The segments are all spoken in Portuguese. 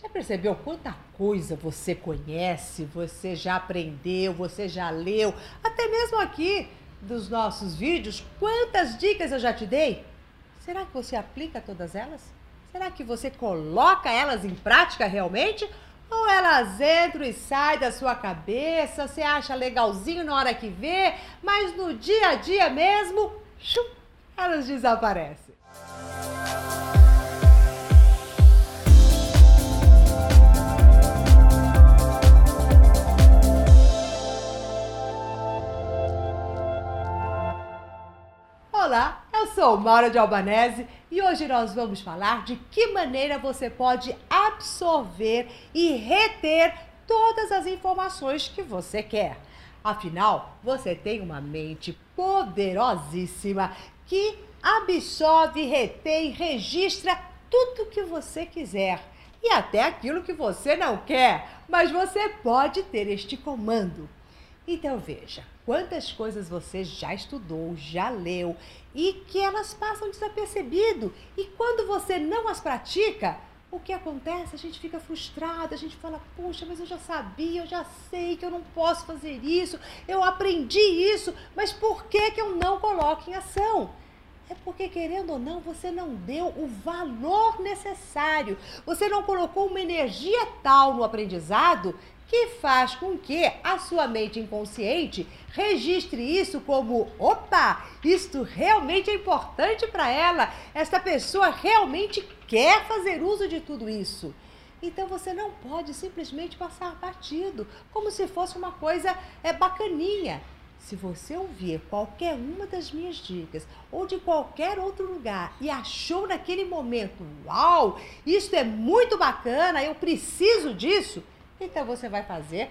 Já percebeu quanta coisa você conhece, você já aprendeu, você já leu, até mesmo aqui dos nossos vídeos, quantas dicas eu já te dei? Será que você aplica todas elas? Será que você coloca elas em prática realmente? Ou elas entram e saem da sua cabeça, você acha legalzinho na hora que vê, mas no dia a dia mesmo, chum, elas desaparecem? Olá, eu sou Maura de Albanese e hoje nós vamos falar de que maneira você pode absorver e reter todas as informações que você quer. Afinal, você tem uma mente poderosíssima que absorve, retém, registra tudo que você quiser e até aquilo que você não quer, mas você pode ter este comando. Então veja, quantas coisas você já estudou, já leu e que elas passam desapercebido. E quando você não as pratica, o que acontece? A gente fica frustrado, a gente fala, puxa, mas eu já sabia, eu já sei que eu não posso fazer isso, eu aprendi isso, mas por que, que eu não coloco em ação? É porque, querendo ou não, você não deu o valor necessário. Você não colocou uma energia tal no aprendizado que faz com que a sua mente inconsciente registre isso como: opa, isto realmente é importante para ela, esta pessoa realmente quer fazer uso de tudo isso. Então você não pode simplesmente passar batido, como se fosse uma coisa é, bacaninha. Se você ouvir qualquer uma das minhas dicas ou de qualquer outro lugar e achou naquele momento, uau, isso é muito bacana, eu preciso disso, então você vai fazer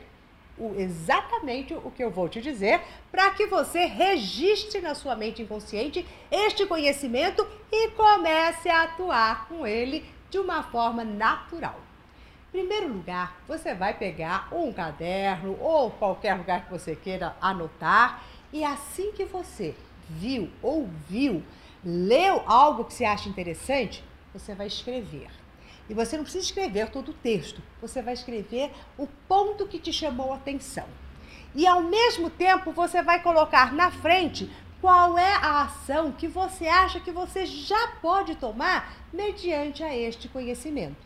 o, exatamente o que eu vou te dizer para que você registre na sua mente inconsciente este conhecimento e comece a atuar com ele de uma forma natural. Primeiro lugar, você vai pegar um caderno ou qualquer lugar que você queira anotar e assim que você viu, ouviu, leu algo que você acha interessante, você vai escrever. E você não precisa escrever todo o texto, você vai escrever o ponto que te chamou a atenção. E ao mesmo tempo você vai colocar na frente qual é a ação que você acha que você já pode tomar mediante a este conhecimento.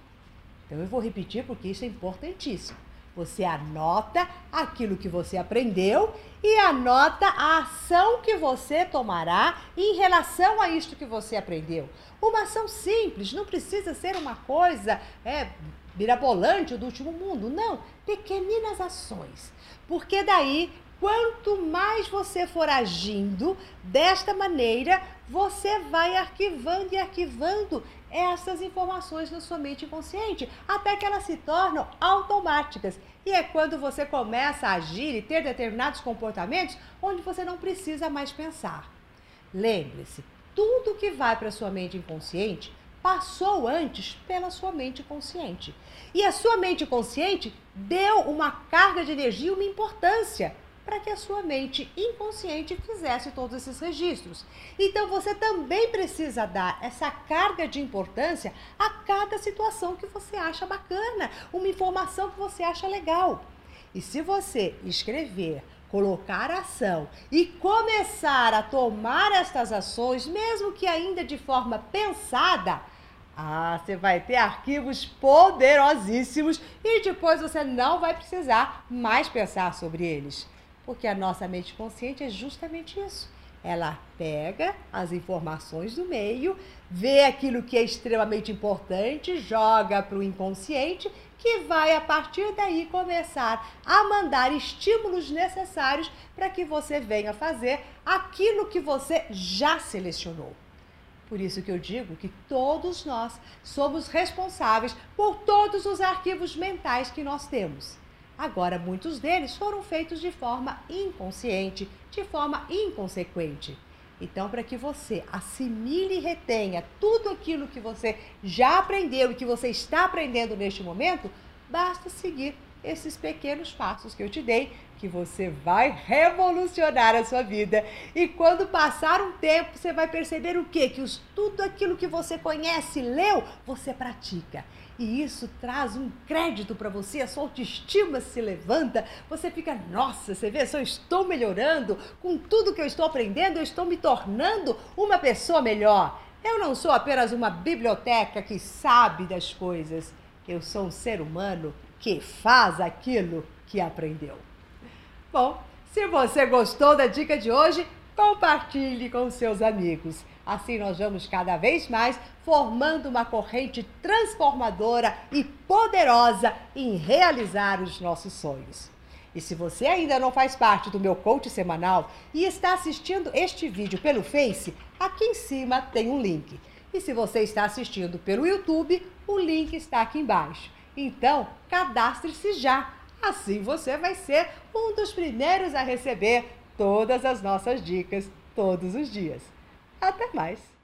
Então eu vou repetir porque isso é importantíssimo. Você anota aquilo que você aprendeu e anota a ação que você tomará em relação a isto que você aprendeu. Uma ação simples, não precisa ser uma coisa é, mirabolante do último mundo. Não, pequeninas ações. Porque daí, quanto mais você for agindo desta maneira, você vai arquivando e arquivando essas informações na sua mente inconsciente, até que elas se tornam automáticas. E é quando você começa a agir e ter determinados comportamentos onde você não precisa mais pensar. Lembre-se, tudo que vai para a sua mente inconsciente passou antes pela sua mente consciente. E a sua mente consciente deu uma carga de energia, uma importância para que a sua mente inconsciente fizesse todos esses registros. Então você também precisa dar essa carga de importância a cada situação que você acha bacana, uma informação que você acha legal. E se você escrever, colocar ação e começar a tomar estas ações, mesmo que ainda de forma pensada, ah, você vai ter arquivos poderosíssimos e depois você não vai precisar mais pensar sobre eles. Porque a nossa mente consciente é justamente isso. Ela pega as informações do meio, vê aquilo que é extremamente importante, joga para o inconsciente, que vai a partir daí começar a mandar estímulos necessários para que você venha fazer aquilo que você já selecionou. Por isso que eu digo que todos nós somos responsáveis por todos os arquivos mentais que nós temos. Agora, muitos deles foram feitos de forma inconsciente, de forma inconsequente. Então, para que você assimile e retenha tudo aquilo que você já aprendeu e que você está aprendendo neste momento, basta seguir esses pequenos passos que eu te dei, que você vai revolucionar a sua vida. E quando passar um tempo, você vai perceber o quê? Que os, tudo aquilo que você conhece, leu, você pratica. E isso traz um crédito para você, a sua autoestima se levanta, você fica, nossa, você vê, só estou melhorando, com tudo que eu estou aprendendo, eu estou me tornando uma pessoa melhor. Eu não sou apenas uma biblioteca que sabe das coisas, eu sou um ser humano que faz aquilo que aprendeu. Bom, se você gostou da dica de hoje, compartilhe com seus amigos. Assim nós vamos cada vez mais formando uma corrente transformadora e poderosa em realizar os nossos sonhos. E se você ainda não faz parte do meu coach semanal e está assistindo este vídeo pelo Face, aqui em cima tem um link. E se você está assistindo pelo YouTube, o link está aqui embaixo. Então, cadastre-se já. Assim você vai ser um dos primeiros a receber todas as nossas dicas todos os dias. Até mais!